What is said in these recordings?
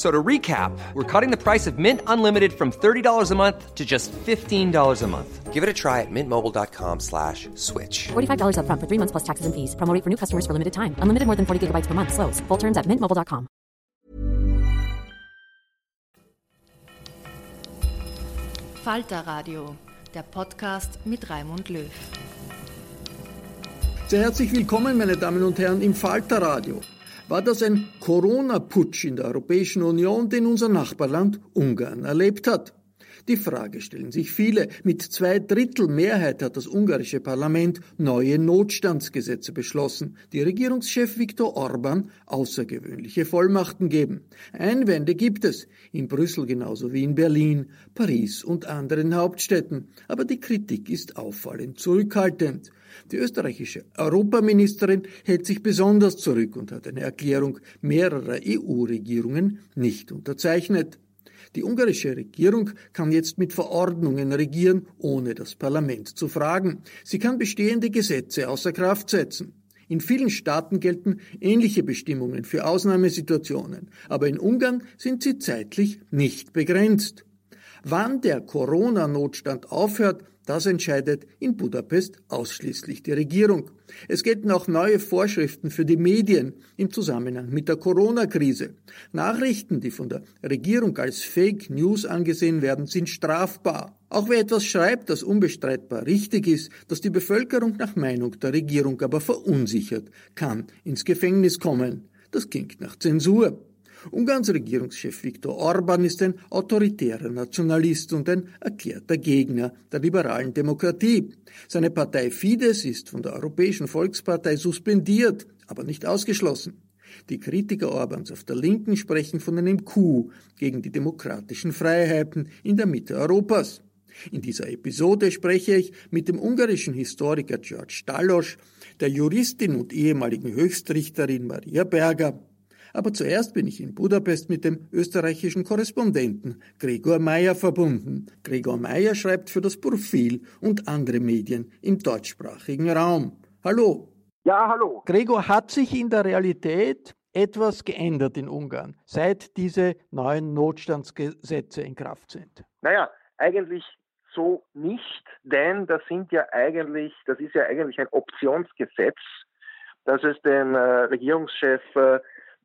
So to recap, we're cutting the price of Mint Unlimited from $30 a month to just $15 a month. Give it a try at mintmobile.com slash switch. $45 up front for three months plus taxes and fees. Promo rate for new customers for limited time. Unlimited more than 40 gigabytes per month. Slows. Full terms at mintmobile.com. Falter Radio, der Podcast mit Raimund Löw. Sehr herzlich willkommen, meine Damen und Herren, im Falter Radio. War das ein Corona-Putsch in der Europäischen Union, den unser Nachbarland Ungarn erlebt hat? Die Frage stellen sich viele. Mit zwei Drittel Mehrheit hat das ungarische Parlament neue Notstandsgesetze beschlossen, die Regierungschef Viktor Orban außergewöhnliche Vollmachten geben. Einwände gibt es, in Brüssel genauso wie in Berlin, Paris und anderen Hauptstädten. Aber die Kritik ist auffallend zurückhaltend. Die österreichische Europaministerin hält sich besonders zurück und hat eine Erklärung mehrerer EU-Regierungen nicht unterzeichnet. Die ungarische Regierung kann jetzt mit Verordnungen regieren, ohne das Parlament zu fragen. Sie kann bestehende Gesetze außer Kraft setzen. In vielen Staaten gelten ähnliche Bestimmungen für Ausnahmesituationen, aber in Ungarn sind sie zeitlich nicht begrenzt. Wann der Corona-Notstand aufhört, das entscheidet in Budapest ausschließlich die Regierung. Es gelten auch neue Vorschriften für die Medien im Zusammenhang mit der Corona-Krise. Nachrichten, die von der Regierung als Fake News angesehen werden, sind strafbar. Auch wer etwas schreibt, das unbestreitbar richtig ist, das die Bevölkerung nach Meinung der Regierung aber verunsichert, kann ins Gefängnis kommen. Das klingt nach Zensur. Ungarns Regierungschef Viktor Orban ist ein autoritärer Nationalist und ein erklärter Gegner der liberalen Demokratie. Seine Partei Fidesz ist von der Europäischen Volkspartei suspendiert, aber nicht ausgeschlossen. Die Kritiker Orbans auf der Linken sprechen von einem Coup gegen die demokratischen Freiheiten in der Mitte Europas. In dieser Episode spreche ich mit dem ungarischen Historiker George Stalosch, der Juristin und ehemaligen Höchstrichterin Maria Berger aber zuerst bin ich in Budapest mit dem österreichischen Korrespondenten Gregor Meyer verbunden. Gregor Meyer schreibt für das Profil und andere Medien im deutschsprachigen Raum. Hallo. Ja, hallo. Gregor, hat sich in der Realität etwas geändert in Ungarn, seit diese neuen Notstandsgesetze in Kraft sind? Naja, eigentlich so nicht, denn das sind ja eigentlich, das ist ja eigentlich ein Optionsgesetz, das es dem äh, Regierungschef äh,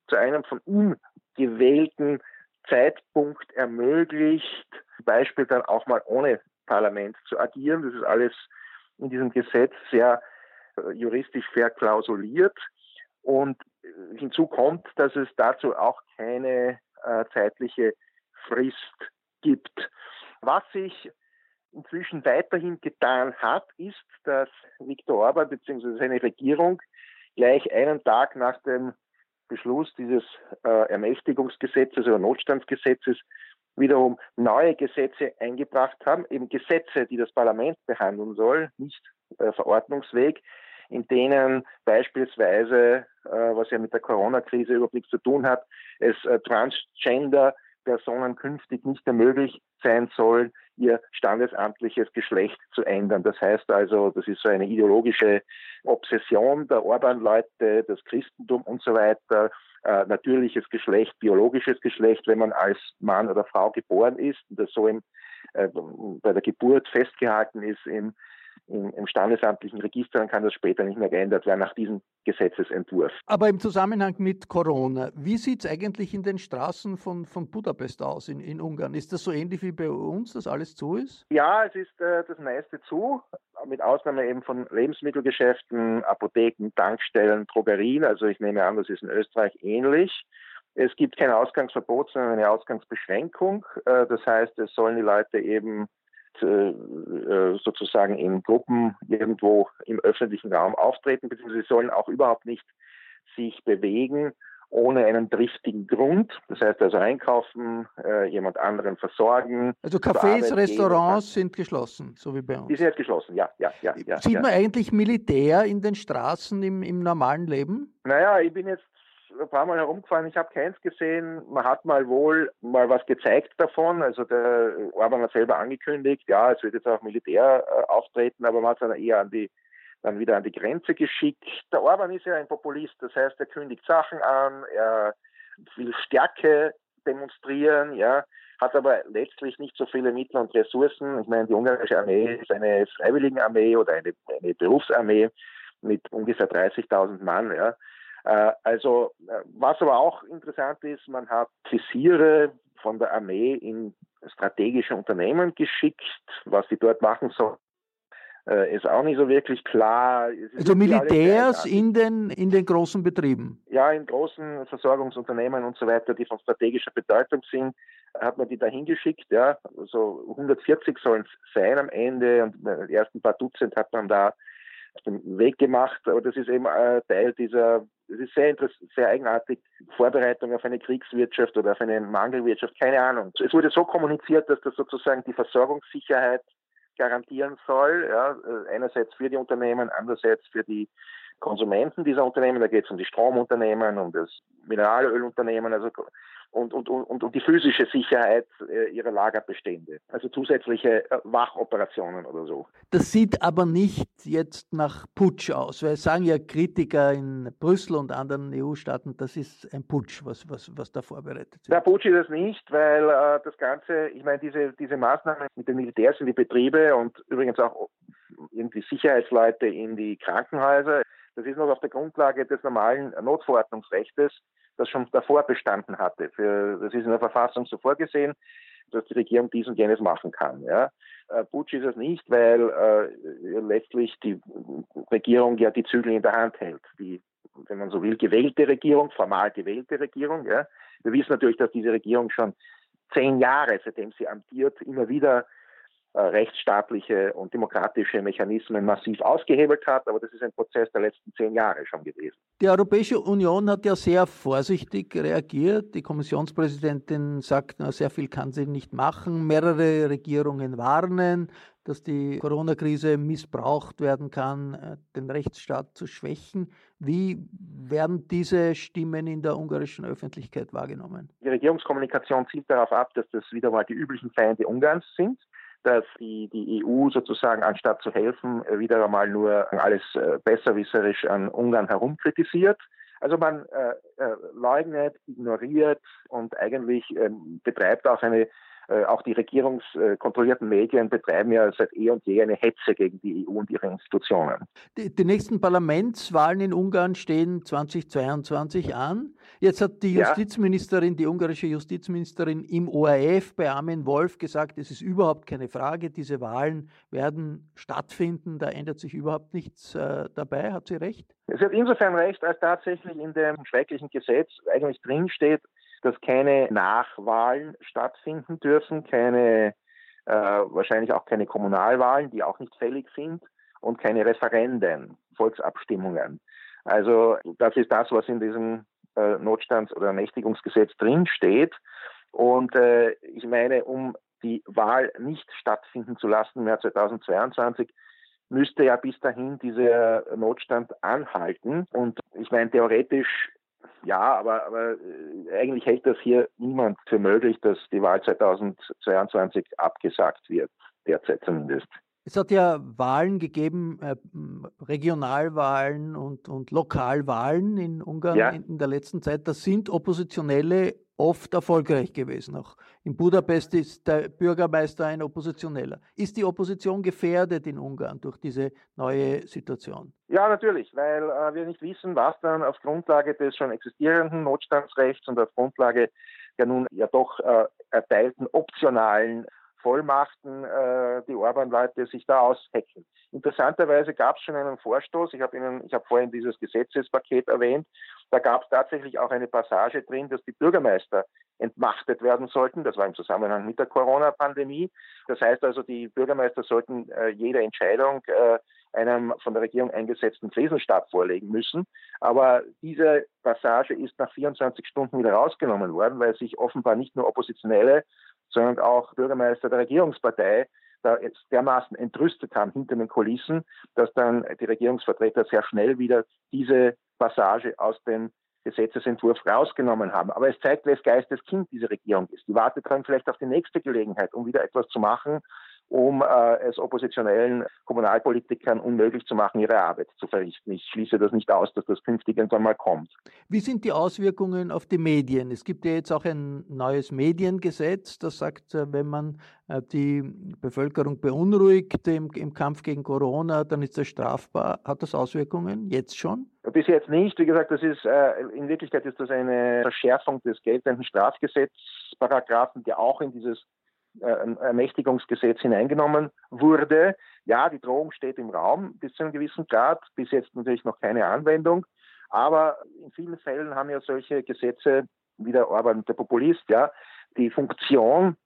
zu einem von ihm gewählten Zeitpunkt ermöglicht, zum Beispiel dann auch mal ohne Parlament zu agieren. Das ist alles in diesem Gesetz sehr äh, juristisch verklausuliert. Und hinzu kommt, dass es dazu auch keine äh, zeitliche Frist gibt. Was sich inzwischen weiterhin getan hat, ist, dass Viktor Orban bzw. seine Regierung gleich einen Tag nach dem Beschluss dieses äh, Ermächtigungsgesetzes oder Notstandsgesetzes wiederum neue Gesetze eingebracht haben, eben Gesetze, die das Parlament behandeln soll, nicht äh, Verordnungsweg, in denen beispielsweise, äh, was ja mit der Corona-Krise überhaupt nichts zu tun hat, es äh, Transgender Personen künftig nicht mehr möglich sein soll, ihr standesamtliches Geschlecht zu ändern. Das heißt also, das ist so eine ideologische Obsession der Orban-Leute, das Christentum und so weiter, äh, natürliches Geschlecht, biologisches Geschlecht, wenn man als Mann oder Frau geboren ist und das so im, äh, bei der Geburt festgehalten ist im im, im standesamtlichen Register, dann kann das später nicht mehr geändert werden nach diesem Gesetzesentwurf. Aber im Zusammenhang mit Corona, wie sieht es eigentlich in den Straßen von, von Budapest aus in, in Ungarn? Ist das so ähnlich wie bei uns, dass alles zu ist? Ja, es ist äh, das meiste zu, mit Ausnahme eben von Lebensmittelgeschäften, Apotheken, Tankstellen, Drogerien. Also ich nehme an, das ist in Österreich ähnlich. Es gibt kein Ausgangsverbot, sondern eine Ausgangsbeschränkung. Äh, das heißt, es sollen die Leute eben sozusagen in Gruppen irgendwo im öffentlichen Raum auftreten, beziehungsweise sie sollen auch überhaupt nicht sich bewegen ohne einen triftigen Grund. Das heißt also einkaufen, äh, jemand anderen versorgen. Also Cafés, Restaurants sind geschlossen, so wie bei uns. Die sind jetzt geschlossen, ja. ja, ja, ja Sieht ja. man eigentlich Militär in den Straßen im, im normalen Leben? Naja, ich bin jetzt ein paar Mal herumgefahren, ich habe keins gesehen. Man hat mal wohl mal was gezeigt davon. Also der Orban hat selber angekündigt, ja, es wird jetzt auch Militär äh, auftreten, aber man hat es dann eher an die dann wieder an die Grenze geschickt. Der Orban ist ja ein Populist, das heißt, er kündigt Sachen an, er will Stärke demonstrieren, ja, hat aber letztlich nicht so viele Mittel und Ressourcen. Ich meine, die ungarische Armee ist eine Freiwilligenarmee oder eine, eine Berufsarmee mit ungefähr 30.000 Mann, ja. Äh, also, äh, was aber auch interessant ist, man hat Visiere von der Armee in strategische Unternehmen geschickt, was sie dort machen sollen. Äh, ist auch nicht so wirklich klar. Also Militärs in den, in den großen Betrieben? Ja, in großen Versorgungsunternehmen und so weiter, die von strategischer Bedeutung sind, hat man die da hingeschickt. Ja. So 140 sollen es sein am Ende und die ersten paar Dutzend hat man da auf den Weg gemacht. Aber das ist eben äh, Teil dieser, das ist sehr, sehr eigenartig, Vorbereitung auf eine Kriegswirtschaft oder auf eine Mangelwirtschaft, keine Ahnung. Es wurde so kommuniziert, dass das sozusagen die Versorgungssicherheit garantieren soll, ja, äh, einerseits für die Unternehmen, andererseits für die Konsumenten dieser Unternehmen, da geht es um die Stromunternehmen, um das Mineralölunternehmen, also und, und, und, und die physische Sicherheit äh, ihrer Lagerbestände. Also zusätzliche äh, Wachoperationen oder so. Das sieht aber nicht jetzt nach Putsch aus, weil sagen ja Kritiker in Brüssel und anderen EU-Staaten, das ist ein Putsch, was, was, was da vorbereitet wird. Der Putsch ist es nicht, weil äh, das Ganze, ich meine, diese, diese Maßnahmen mit den Militärs in die Betriebe und übrigens auch irgendwie Sicherheitsleute in die Krankenhäuser, das ist noch auf der Grundlage des normalen Notverordnungsrechts das schon davor bestanden hatte. Für, das ist in der Verfassung so vorgesehen, dass die Regierung dies und jenes machen kann. Ja. Äh, Putsch ist es nicht, weil äh, letztlich die Regierung ja die Zügel in der Hand hält. Die, wenn man so will, gewählte Regierung, formal gewählte Regierung. Ja. Wir wissen natürlich, dass diese Regierung schon zehn Jahre, seitdem sie amtiert, immer wieder rechtsstaatliche und demokratische Mechanismen massiv ausgehebelt hat. Aber das ist ein Prozess der letzten zehn Jahre schon gewesen. Die Europäische Union hat ja sehr vorsichtig reagiert. Die Kommissionspräsidentin sagt, na, sehr viel kann sie nicht machen. Mehrere Regierungen warnen, dass die Corona-Krise missbraucht werden kann, äh, den Rechtsstaat zu schwächen. Wie werden diese Stimmen in der ungarischen Öffentlichkeit wahrgenommen? Die Regierungskommunikation zielt darauf ab, dass das wieder mal die üblichen Feinde Ungarns sind dass die, die EU sozusagen anstatt zu helfen wieder einmal nur alles äh, besserwisserisch an Ungarn herumkritisiert. Also man äh, äh, leugnet, ignoriert und eigentlich ähm, betreibt auch eine äh, auch die regierungskontrollierten Medien betreiben ja seit eh und je eine Hetze gegen die EU und ihre Institutionen. Die, die nächsten Parlamentswahlen in Ungarn stehen 2022 an. Jetzt hat die Justizministerin, die ungarische Justizministerin im ORF bei Armin Wolf gesagt, es ist überhaupt keine Frage, diese Wahlen werden stattfinden, da ändert sich überhaupt nichts äh, dabei. Hat sie recht? Sie hat insofern recht, als tatsächlich in dem schrecklichen Gesetz eigentlich drinsteht, dass keine Nachwahlen stattfinden dürfen, keine äh, wahrscheinlich auch keine Kommunalwahlen, die auch nicht fällig sind, und keine Referenden, Volksabstimmungen. Also das ist das, was in diesem äh, Notstands- oder Nächtigungsgesetz drinsteht. Und äh, ich meine, um die Wahl nicht stattfinden zu lassen im Jahr 2022, müsste ja bis dahin dieser Notstand anhalten. Und ich meine, theoretisch ja, aber, aber äh, eigentlich hält das hier niemand für möglich, dass die Wahl 2022 abgesagt wird, derzeit zumindest. Es hat ja Wahlen gegeben, äh, Regionalwahlen und, und Lokalwahlen in Ungarn ja. in, der letzten Zeit. Da sind Oppositionelle oft erfolgreich gewesen. Auch in Budapest ist der Bürgermeister ein Oppositioneller. Ist die Opposition gefährdet in Ungarn durch diese neue Situation? Ja, natürlich, weil äh, wir nicht wissen, was dann auf Grundlage des schon existierenden Notstandsrechts und auf Grundlage der nun ja doch äh, erteilten optionalen Vollmachten äh, die Orban-Leute sich da aushecken. Interessanterweise gab es schon einen Vorstoß, ich habe Ihnen, ich habe vorhin dieses Gesetzespaket erwähnt, da gab es tatsächlich auch eine Passage drin, dass die Bürgermeister entmachtet werden sollten. Das war im Zusammenhang mit der Corona-Pandemie. Das heißt also, die Bürgermeister sollten äh, jede Entscheidung äh, einem von der Regierung eingesetzten Krisenstab vorlegen müssen. Aber diese Passage ist nach 24 Stunden wieder rausgenommen worden, weil sich offenbar nicht nur Oppositionelle, sondern auch Bürgermeister der Regierungspartei da jetzt dermaßen entrüstet haben hinter den Kulissen, dass dann die Regierungsvertreter sehr schnell wieder diese Passage aus dem Gesetzesentwurf rausgenommen haben. Aber es zeigt, wes Geistes Kind diese Regierung ist. Die wartet dann vielleicht auf die nächste Gelegenheit, um wieder etwas zu machen, um äh, es oppositionellen Kommunalpolitikern unmöglich zu machen, ihre Arbeit zu verrichten. Ich schließe das nicht aus, dass das künftig irgendwann mal kommt. Wie sind die Auswirkungen auf die Medien? Es gibt ja jetzt auch ein neues Mediengesetz, das sagt, äh, wenn man äh, die Bevölkerung beunruhigt im, im Kampf gegen Corona, dann ist das strafbar. Hat das Auswirkungen jetzt schon? Bis jetzt nicht. Wie gesagt, das ist äh, in Wirklichkeit ist das eine Verschärfung des geltenden Strafgesetzparagraphen, der auch in dieses Ermächtigungsgesetz hineingenommen wurde. Ja, die Drohung steht im Raum bis zu einem gewissen Grad, bis jetzt natürlich noch keine Anwendung. Aber in vielen Fällen haben ja solche Gesetze, wie der Orban, der Populist, ja, die Funktion,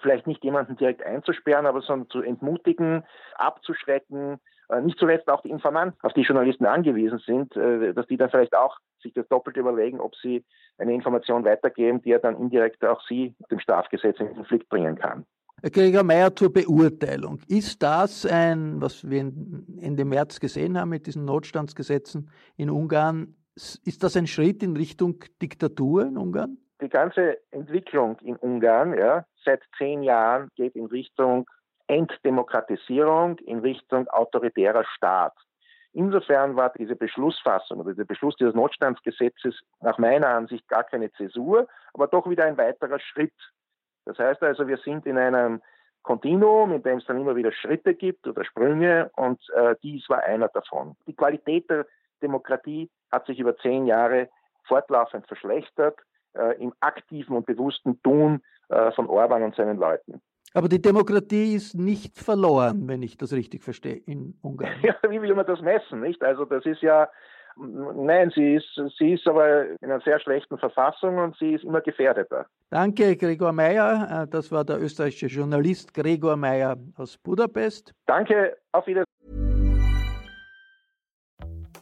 vielleicht nicht jemanden direkt einzusperren, aber sondern zu entmutigen, abzuschrecken, äh, nicht zuletzt auch die Informanten, auf die Journalisten angewiesen sind, äh, dass die dann vielleicht auch sich das doppelt überlegen, ob sie eine Information weitergeben, die ja dann indirekt auch sie dem Strafgesetz in Konflikt bringen kann. Herr Gregor Mayer zur Beurteilung. Ist das ein, was wir Ende März gesehen haben mit diesen Notstandsgesetzen in Ungarn, ist das ein Schritt in Richtung Diktatur in Ungarn? Die ganze Entwicklung in Ungarn ja, seit zehn Jahren geht in Richtung Entdemokratisierung, in Richtung autoritärer Staat. Insofern war diese Beschlussfassung oder der Beschluss dieses Notstandsgesetzes nach meiner Ansicht gar keine Zäsur, aber doch wieder ein weiterer Schritt. Das heißt also, wir sind in einem Kontinuum, in dem es dann immer wieder Schritte gibt oder Sprünge und äh, dies war einer davon. Die Qualität der Demokratie hat sich über zehn Jahre fortlaufend verschlechtert äh, im aktiven und bewussten Tun äh, von Orban und seinen Leuten. Aber die Demokratie ist nicht verloren, wenn ich das richtig verstehe, in Ungarn. Ja, wie will man das messen, nicht? Also das ist ja, nein, sie ist, sie ist aber in einer sehr schlechten Verfassung und sie ist immer gefährdeter. Danke, Gregor Meyer. Äh, das war der österreichische Journalist Gregor Meyer aus Budapest. Danke, auf Wiedersehen.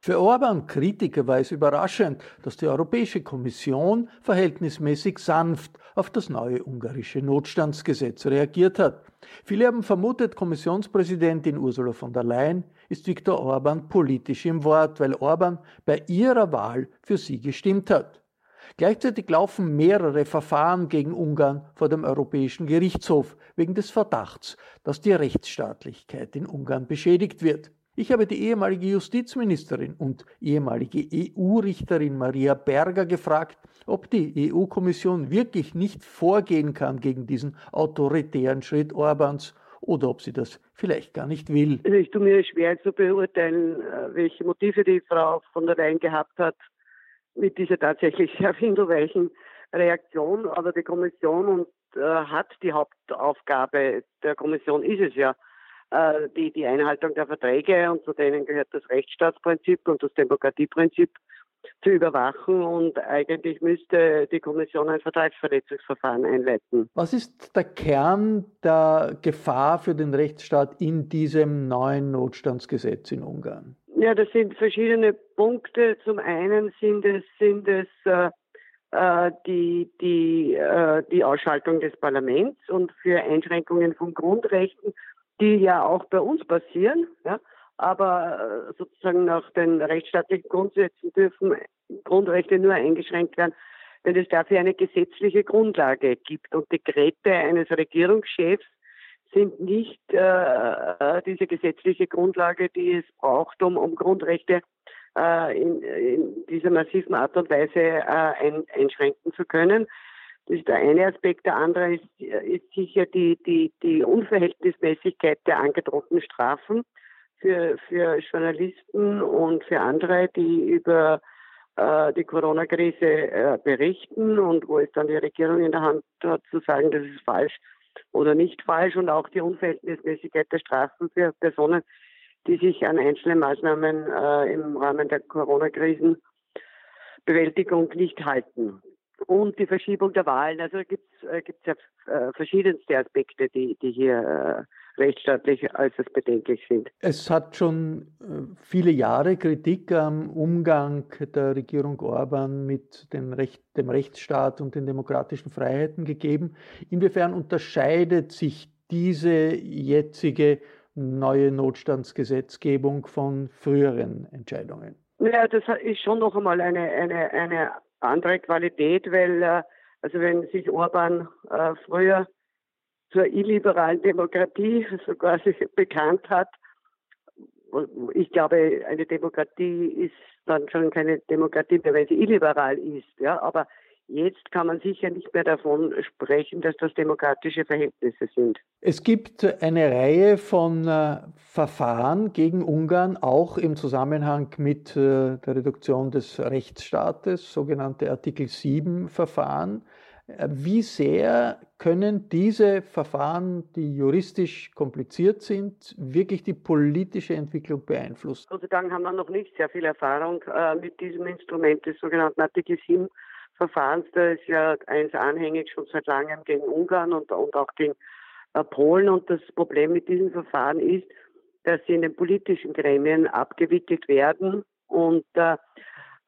Für Orban-Kritiker war es überraschend, dass die Europäische Kommission verhältnismäßig sanft auf das neue ungarische Notstandsgesetz reagiert hat. Viele haben vermutet, Kommissionspräsidentin Ursula von der Leyen ist Viktor Orban politisch im Wort, weil Orban bei ihrer Wahl für sie gestimmt hat. Gleichzeitig laufen mehrere Verfahren gegen Ungarn vor dem Europäischen Gerichtshof wegen des Verdachts, dass die Rechtsstaatlichkeit in Ungarn beschädigt wird. Ich habe die ehemalige Justizministerin und ehemalige EU-Richterin Maria Berger gefragt, ob die EU-Kommission wirklich nicht vorgehen kann gegen diesen autoritären Schritt Orbans oder ob sie das vielleicht gar nicht will. Also ich tue mir schwer zu beurteilen, äh, welche Motive die Frau von der Leyen gehabt hat mit dieser tatsächlich sehr findelweichen Reaktion. Aber die Kommission und hat die Hauptaufgabe der Kommission, ist es ja, äh, die, die Einhaltung der Verträge und zu denen gehört das Rechtsstaatsprinzip und das Demokratieprinzip zu überwachen und eigentlich müsste die Kommission ein Vertragsverletzungsverfahren einleiten. Was ist der Kern der Gefahr für den Rechtsstaat in diesem neuen Notstandsgesetz in Ungarn? Ja, das sind verschiedene Punkte. Zum einen sind es, sind es äh, äh die, die, äh, die Ausschaltung des Parlaments und für Einschränkungen von Grundrechten die ja auch bei uns passieren, ja, aber äh, sozusagen nach den rechtsstaatlichen Grundsätzen dürfen Grundrechte nur eingeschränkt werden, wenn es dafür eine gesetzliche Grundlage gibt. Und Dekrete eines Regierungschefs sind nicht äh, äh diese gesetzliche Grundlage, die es braucht, um, um Grundrechte äh, in, in, dieser massiven Art und Weise äh, ein, einschränken zu können. Das ist der eine Aspekt. Der andere ist, ist sicher die, die, die Unverhältnismäßigkeit der angedrohten Strafen für, für Journalisten und für andere, die über äh, die Corona-Krise äh, berichten und wo es dann die Regierung in der Hand hat zu sagen, das ist falsch oder nicht falsch und auch die Unverhältnismäßigkeit der Strafen für Personen, die sich an einzelnen Maßnahmen äh, im Rahmen der Corona-Krisenbewältigung nicht halten und die Verschiebung der Wahlen. Also gibt es äh, ja äh, verschiedenste Aspekte, die, die hier äh, rechtsstaatlich äußerst bedenklich sind. Es hat schon äh, viele Jahre Kritik am Umgang der Regierung Orban mit dem, Recht, dem Rechtsstaat und den demokratischen Freiheiten gegeben. Inwiefern unterscheidet sich diese jetzige neue Notstandsgesetzgebung von früheren Entscheidungen? Ja, das ist schon noch einmal eine, eine, eine andere Qualität, weil äh, also wenn sich Orban äh, früher zur illiberalen Demokratie so quasi bekannt hat, ich glaube, eine Demokratie ist dann schon keine Demokratie mehr, weil sie illiberal ist, ja, aber Jetzt kann man sicher nicht mehr davon sprechen, dass das demokratische Verhältnisse sind. Es gibt eine Reihe von äh, Verfahren gegen Ungarn, auch im Zusammenhang mit äh, der Reduktion des Rechtsstaates, sogenannte Artikel 7 Verfahren. Äh, wie sehr können diese Verfahren, die juristisch kompliziert sind, wirklich die politische Entwicklung beeinflussen? Gott sei Dank haben wir noch nicht sehr viel Erfahrung äh, mit diesem Instrument des sogenannten Artikel 7 Verfahrens. Da ist ja eins anhängig schon seit langem gegen Ungarn und, und auch gegen äh, Polen. Und das Problem mit diesem Verfahren ist, dass sie in den politischen Gremien abgewickelt werden und äh,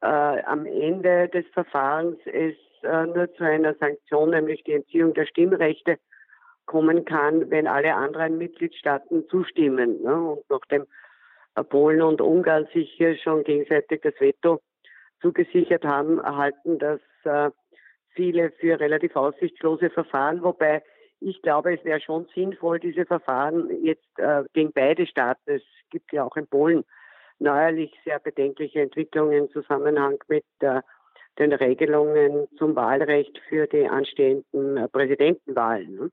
äh, am Ende des Verfahrens es äh, nur zu einer Sanktion, nämlich die Entziehung der Stimmrechte, kommen kann, wenn alle anderen Mitgliedstaaten zustimmen. Ne? Und nachdem äh, Polen und Ungarn sich hier schon gegenseitig das Veto zugesichert haben, erhalten das äh, viele für relativ aussichtslose Verfahren, wobei ich glaube, es wäre schon sinnvoll, diese Verfahren jetzt äh, gegen beide Staaten, es gibt ja auch in Polen neuerlich sehr bedenkliche Entwicklungen im Zusammenhang mit äh, den Regelungen zum Wahlrecht für die anstehenden Präsidentenwahlen. Ne?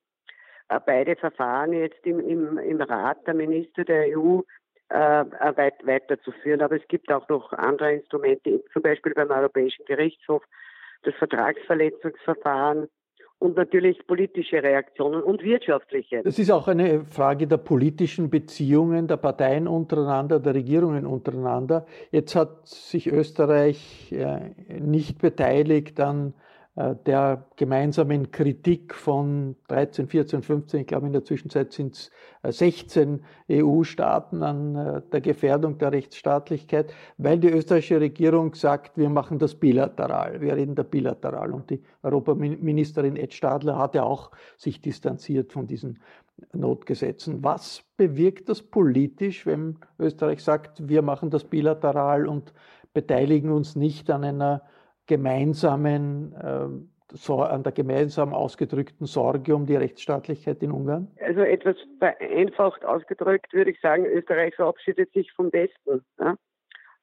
Beide Verfahren jetzt im, im, im Rat der Minister der EU äh, weit, weiterzuführen. Aber es gibt auch noch andere Instrumente, zum Beispiel beim Europäischen Gerichtshof, das Vertragsverletzungsverfahren und natürlich politische Reaktionen und wirtschaftliche. Das ist auch eine Frage der politischen Beziehungen der Parteien untereinander, der Regierungen untereinander. Jetzt hat sich Österreich äh, nicht beteiligt an äh, der gemeinsamen Kritik von 13, 14, 15, ich glaube in der Zwischenzeit sind es 16 EU-Staaten an äh, der Gefährdung der Rechtsstaatlichkeit, weil die österreichische Regierung sagt, wir machen das bilateral, wir reden da bilateral. Und die Europaministerin Ed Stadler hat ja auch sich distanziert von diesen Notgesetzen. Was bewirkt das politisch, wenn Österreich sagt, wir machen das bilateral und beteiligen uns nicht an einer gemeinsamen ähm, an der gemeinsam ausgedrückten Sorge um die Rechtsstaatlichkeit in Ungarn? Also etwas vereinfacht ausgedrückt würde ich sagen, Österreich verabschiedet sich vom Westen. Ja?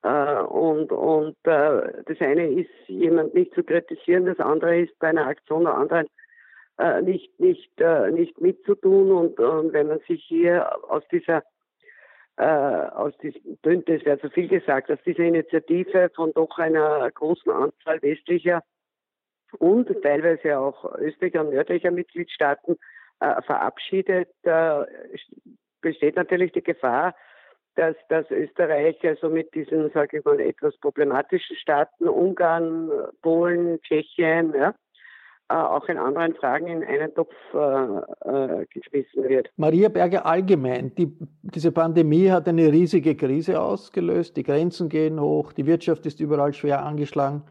Äh, und und äh, das eine ist, jemand nicht zu kritisieren, das andere ist, bei einer Aktion der anderen äh, nicht, nicht, nicht mitzutun. Und, und wenn man sich hier aus dieser äh, aus diesem, es wäre zu viel gesagt, aus dieser Initiative von doch einer großen Anzahl westlicher und teilweise auch östlicher und nördlicher Mitgliedstaaten äh, verabschiedet, äh, besteht natürlich die Gefahr, dass, dass Österreich also mit diesen, sage ich mal, etwas problematischen Staaten, Ungarn, Polen, Tschechien, ja, auch in anderen Fragen in einen Topf äh, äh, geschmissen wird. Maria Berger allgemein, die, diese Pandemie hat eine riesige Krise ausgelöst, die Grenzen gehen hoch, die Wirtschaft ist überall schwer angeschlagen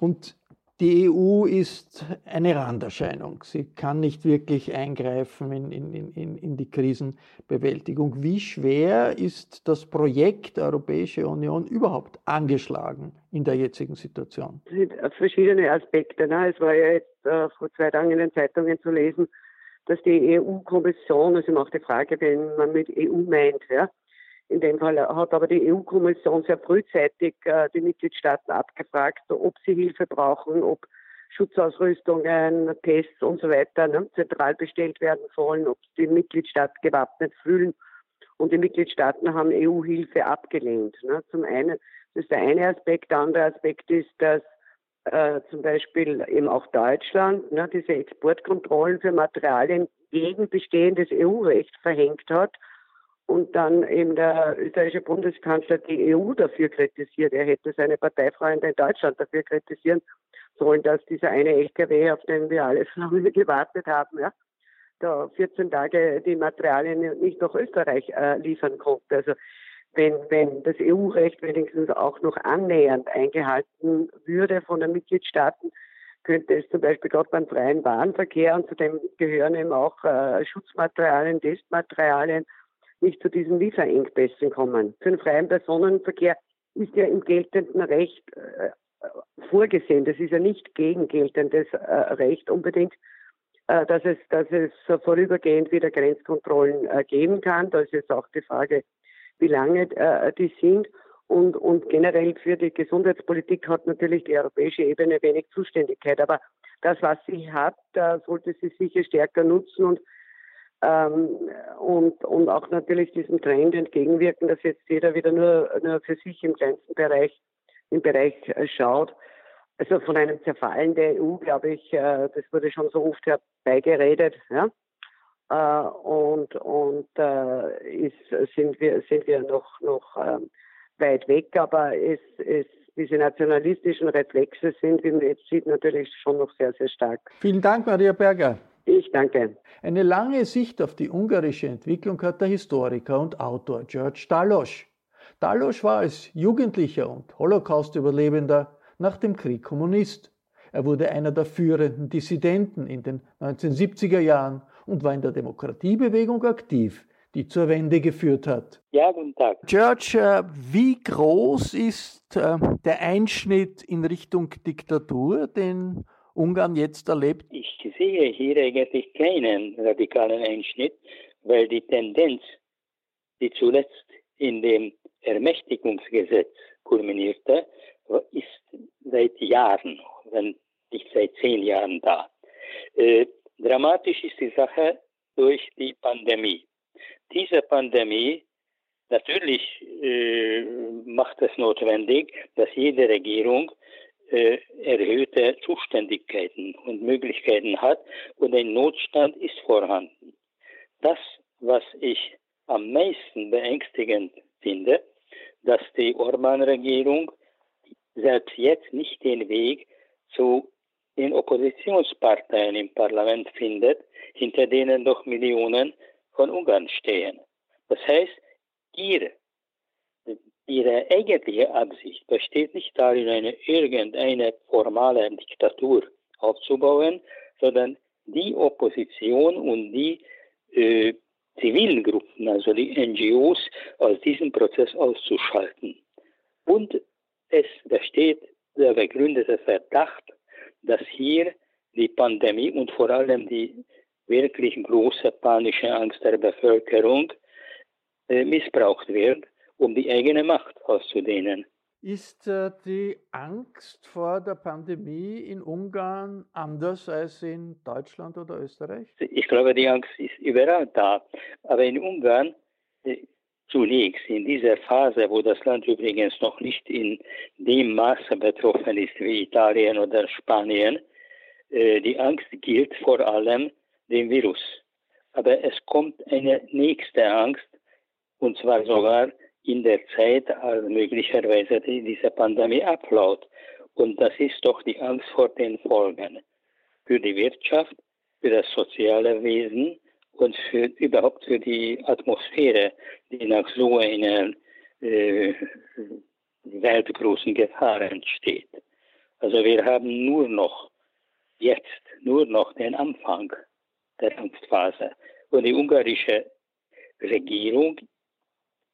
und die EU ist eine Randerscheinung. Sie kann nicht wirklich eingreifen in, in, in, in, die Krisenbewältigung. Wie schwer ist das Projekt Europäische Union überhaupt angeschlagen in der jetzigen Situation? Es sind verschiedene Aspekte. Ne? Es war ja jetzt äh, vor zwei Tagen in den Zeitungen zu lesen, dass die EU-Kommission, also auch die Frage, wenn man mit EU meint, ja, in dem Fall hat aber die EU-Kommission sehr frühzeitig äh, die Mitgliedstaaten abgefragt, ob sie Hilfe brauchen, ob Schutzausrüstungen, Tests und so weiter ne, zentral bestellt werden sollen, ob die Mitgliedstaaten gewappnet fühlen. Und die Mitgliedstaaten haben EU-Hilfe abgelehnt. Ne. Zum einen, das ist der eine Aspekt. Der andere Aspekt ist, dass äh, zum Beispiel eben auch Deutschland ne, diese Exportkontrollen für Materialien gegen bestehendes EU-Recht verhängt hat und dann eben der österreichische Bundeskanzler die EU dafür kritisiert. Er hätte seine Parteifreunde in Deutschland dafür kritisieren sollen, dass dieser eine LKW, auf den wir alle so lange gewartet haben, ja, da 14 Tage die Materialien nicht nach Österreich äh, liefern konnte. Also wenn, wenn das EU-Recht wenigstens auch noch annähernd eingehalten würde von den Mitgliedstaaten, könnte es zum Beispiel gerade beim freien Warenverkehr, und zu dem gehören eben auch äh, Schutzmaterialien, Testmaterialien, nicht zu diesen Lieferengpässen kommen. Für den freien Personenverkehr ist ja im geltenden Recht äh, vorgesehen. Das ist ja nicht gegen geltendes äh, Recht unbedingt, äh, dass es, dass es vorübergehend wieder Grenzkontrollen äh, geben kann. Da ist jetzt auch die Frage, wie lange äh, die sind. Und, und generell für die Gesundheitspolitik hat natürlich die europäische Ebene wenig Zuständigkeit. Aber das, was sie hat, sollte sie sicher stärker nutzen und ähm, und, und auch natürlich diesem Trend entgegenwirken, dass jetzt jeder wieder nur, nur für sich im kleinsten Bereich, im Bereich äh, schaut. Also von einem Zerfallen der EU, glaube ich, äh, das wurde schon so oft herbeigeredet. Ja? Äh, und und äh, ist, sind wir, sind wir noch, noch ähm, weit weg, aber es, es, diese nationalistischen Reflexe sind, wie man jetzt sieht, natürlich schon noch sehr, sehr stark. Vielen Dank, Maria Berger. Ich danke. Eine lange Sicht auf die ungarische Entwicklung hat der Historiker und Autor George Dalos. Dalos war als Jugendlicher und Holocaust-Überlebender nach dem Krieg Kommunist. Er wurde einer der führenden Dissidenten in den 1970er Jahren und war in der Demokratiebewegung aktiv, die zur Wende geführt hat. Ja, guten Tag. George, äh, wie groß ist äh, der Einschnitt in Richtung Diktatur, den Ungarn jetzt erlebt? Ich sehe hier eigentlich keinen radikalen Einschnitt, weil die Tendenz, die zuletzt in dem Ermächtigungsgesetz kulminierte, ist seit Jahren, wenn nicht seit zehn Jahren da. Äh, dramatisch ist die Sache durch die Pandemie. Diese Pandemie natürlich äh, macht es notwendig, dass jede Regierung äh, erhöhte Zuständigkeiten und Möglichkeiten hat und ein Notstand ist vorhanden. Das, was ich am meisten beängstigend finde, dass die Orban-Regierung selbst jetzt nicht den Weg zu den Oppositionsparteien im Parlament findet, hinter denen doch Millionen von Ungarn stehen. Das heißt, ihr Ihre eigentliche Absicht besteht nicht darin, eine irgendeine formale Diktatur aufzubauen, sondern die Opposition und die äh, zivilen Gruppen, also die NGOs, aus diesem Prozess auszuschalten. Und es besteht der begründete Verdacht, dass hier die Pandemie und vor allem die wirklich große panische Angst der Bevölkerung äh, missbraucht wird um die eigene Macht auszudehnen. Ist äh, die Angst vor der Pandemie in Ungarn anders als in Deutschland oder Österreich? Ich glaube, die Angst ist überall da. Aber in Ungarn äh, zunächst in dieser Phase, wo das Land übrigens noch nicht in dem Maße betroffen ist wie Italien oder Spanien, Äh, die Angst gilt vor allem dem Virus. Aber es kommt eine nächste Angst, und zwar sogar in der Zeit, als möglicherweise diese Pandemie abläuft. Und das ist doch die Angst vor den Folgen für die Wirtschaft, für das soziale Wesen und für, überhaupt für die Atmosphäre, die nach so einer äh, weltgroßen Gefahr entsteht. Also wir haben nur noch jetzt, nur noch den Anfang der Angstphase. Und die ungarische Regierung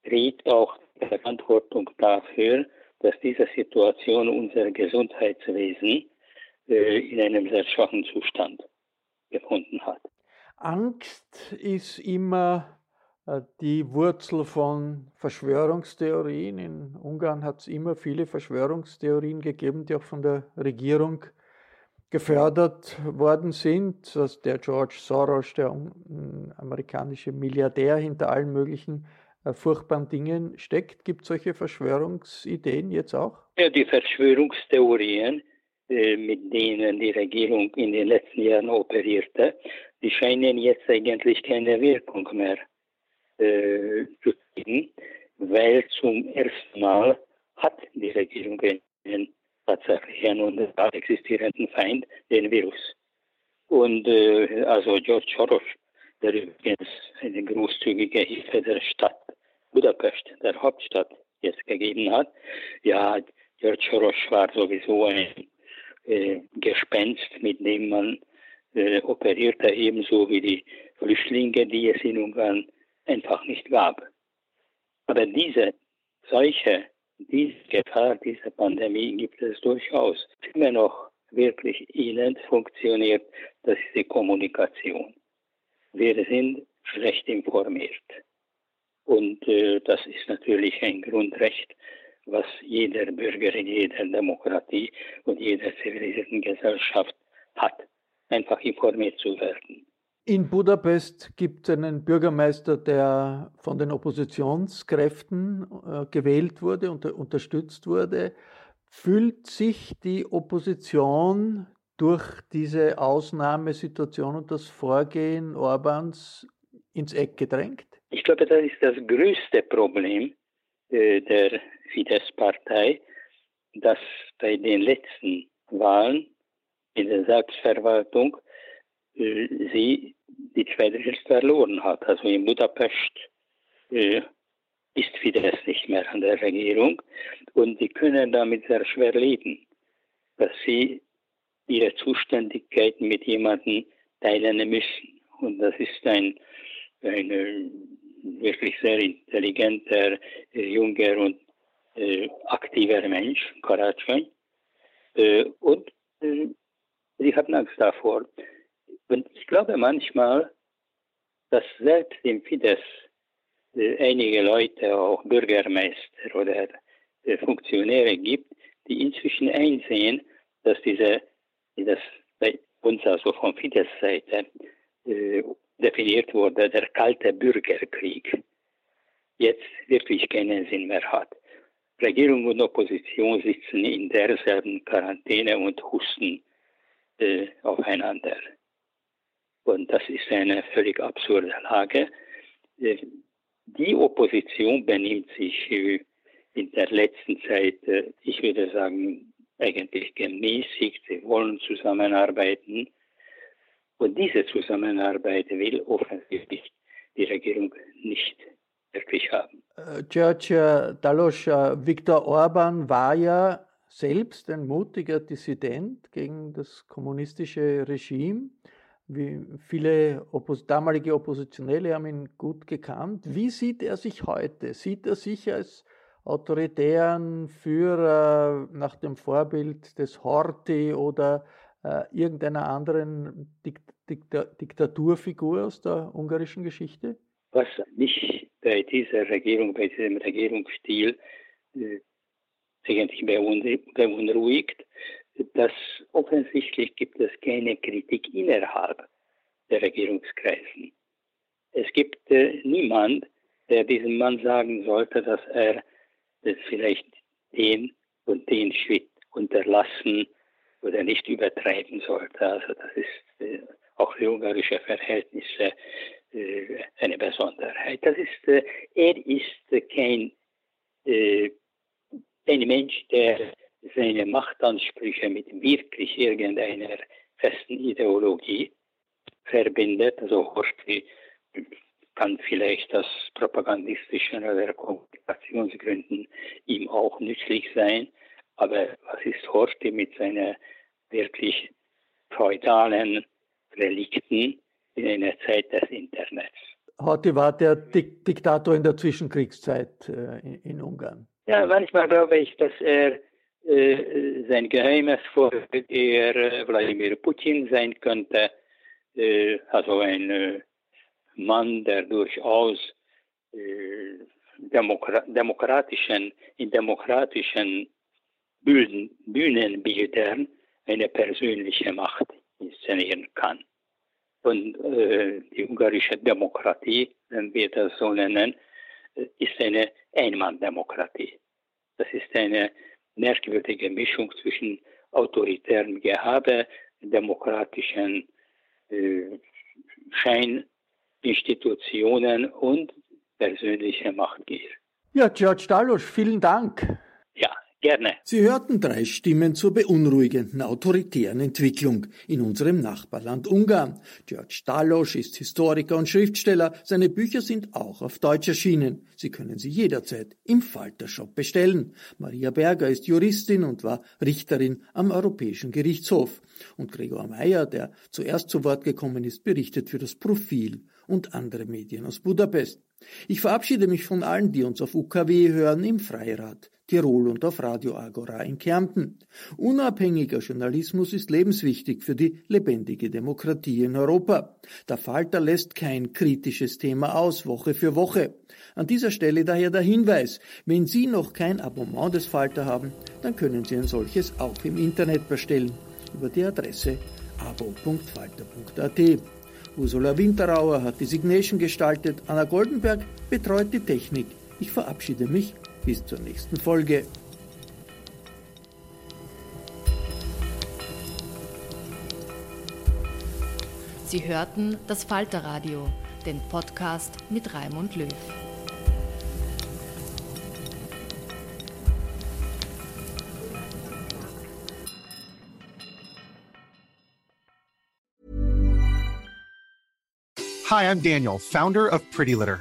trägt auch Verantwortung dafür, dass diese Situation unser Gesundheitswesen äh, in einem sehr schwachen Zustand gefunden hat. Angst ist immer äh, die Wurzel von Verschwörungstheorien. In Ungarn hat es immer viele Verschwörungstheorien gegeben, die auch von der Regierung gefördert worden sind. Dass der George Soros, der amerikanische Milliardär, hinter allen möglichen furchtbaren Dingen steckt. Gibt es solche Verschwörungsideen jetzt auch? Ja, die Verschwörungstheorien, äh, mit denen die Regierung in den letzten Jahren operierte, die scheinen jetzt eigentlich keine Wirkung mehr äh, zu kriegen, weil zum ersten Mal hat die Regierung einen tatsächlichen und existierenden Feind, den Virus. Und äh, also George Soros, der übrigens eine großzügige Hilfe der Stadt Budapest, der Hauptstadt, jetzt gegeben hat. Ja, George Soros war sowieso ein äh, Gespenst, mit dem man äh, operierte, ebenso wie die Flüchtlinge, die es in Ungarn einfach nicht gab. Aber diese Seuche, diese Gefahr, diese Pandemie gibt es durchaus. Immer noch wirklich elend funktioniert, das ist die Kommunikation. Wir sind schlecht informiert. Und äh, das ist natürlich ein Grundrecht, was jeder Bürger in jeder Demokratie und jeder zivilisierten Gesellschaft hat, einfach informiert zu werden. In Budapest gibt es einen Bürgermeister, der von den Oppositionskräften äh, gewählt wurde und unterstützt wurde. Fühlt sich die Opposition durch diese Ausnahmesituation und das Vorgehen Orbans ins Eck gedrängt? Ich glaube, das ist das größte Problem äh, der Fidesz-Partei, dass bei den letzten Wahlen in der Selbstverwaltung äh, sie die zweite verloren hat. Also in Budapest äh, ist Fidesz nicht mehr an der Regierung und die können damit sehr schwer leben, dass sie ihre Zuständigkeiten mit jemandem teilen müssen. Und das ist ein, ein wirklich sehr intelligenter, äh, junger und äh, aktiver Mensch, Karatschan. Äh, und äh, sie hatten Angst davor. Und ich glaube manchmal, dass selbst im Fidesz äh, einige Leute, auch Bürgermeister oder äh, Funktionäre gibt, die inzwischen einsehen, dass diese, die das bei uns also von Fidesz-Seite definiert wurde, der kalte Bürgerkrieg, jetzt wirklich keinen Sinn mehr hat. Regierung und Opposition sitzen in derselben Quarantäne und husten äh, aufeinander. Und das ist eine völlig absurde Lage. Äh, die Opposition benimmt sich äh, in der letzten Zeit, äh, ich würde sagen, eigentlich gemäßigt. Sie wollen zusammenarbeiten. Und diese Zusammenarbeit will offensichtlich die Regierung nicht wirklich haben. George Dalos, Viktor Orban war ja selbst ein mutiger Dissident gegen das kommunistische Regime. Wie viele Oppos damalige Oppositionelle haben ihn gut gekannt. Wie sieht er sich heute? Sieht er sich als autoritären Führer nach dem Vorbild des Horthy oder äh, irgendeiner anderen Dik Dik Diktaturfigur aus der ungarischen Geschichte? Was mich bei dieser Regierung, bei diesem Regierungsstil äh, eigentlich beunruhigt, dass offensichtlich gibt es keine Kritik innerhalb der Regierungskreisen. Es gibt äh, niemand, der diesem Mann sagen sollte, dass er das vielleicht den und den Schritt unterlassen oder nicht übertreiben sollte. Also das ist äh, auch für ungarische Verhältnisse äh, eine Besonderheit. Das ist, äh, er ist kein ein Mensch, der seine Machtansprüche mit wirklich irgendeiner festen Ideologie verbindet. Also Horthy kann vielleicht aus propagandistischen oder Kommunikationsgründen ihm auch nützlich sein. Aber was ist Horthy mit seiner wirklich feudalen Relikten in einer Zeit des Internets? Horthy war der Dik Diktator in der Zwischenkriegszeit äh, in, in Ungarn. Ja, manchmal glaube ich, dass er äh, sein geheimes Vorbild eher äh, Wladimir Putin sein könnte, äh, also ein äh, Mann, der durchaus äh, Demokra demokratischen, in demokratischen Bühnen, Bühnenbildern eine persönliche Macht inszenieren kann. Und äh, die ungarische Demokratie, wenn wir das so nennen, ist eine Einmanndemokratie. Das ist eine merkwürdige Mischung zwischen autoritärem Gehabe, demokratischen äh, Scheininstitutionen und persönlicher Machtgier. Ja, George Dalosch, vielen Dank. Gerne. Sie hörten drei Stimmen zur beunruhigenden autoritären Entwicklung in unserem Nachbarland Ungarn. George Stalosch ist Historiker und Schriftsteller. Seine Bücher sind auch auf Deutsch erschienen. Sie können sie jederzeit im Faltershop bestellen. Maria Berger ist Juristin und war Richterin am Europäischen Gerichtshof. Und Gregor Meyer, der zuerst zu Wort gekommen ist, berichtet für das Profil und andere Medien aus Budapest. Ich verabschiede mich von allen, die uns auf UKW hören im Freirad. Tirol und auf Radio Agora in Kärnten. Unabhängiger Journalismus ist lebenswichtig für die lebendige Demokratie in Europa. Der Falter lässt kein kritisches Thema aus, Woche für Woche. An dieser Stelle daher der Hinweis, wenn Sie noch kein Abonnement des Falter haben, dann können Sie ein solches auch im Internet bestellen, über die Adresse abo.falter.at. Ursula Winterauer hat die Signation gestaltet, Anna Goldenberg betreut die Technik. Ich verabschiede mich bis zur nächsten Folge. Sie hörten das Falterradio, den Podcast mit Raimund Löw. Hi, I'm Daniel, founder of Pretty Litter.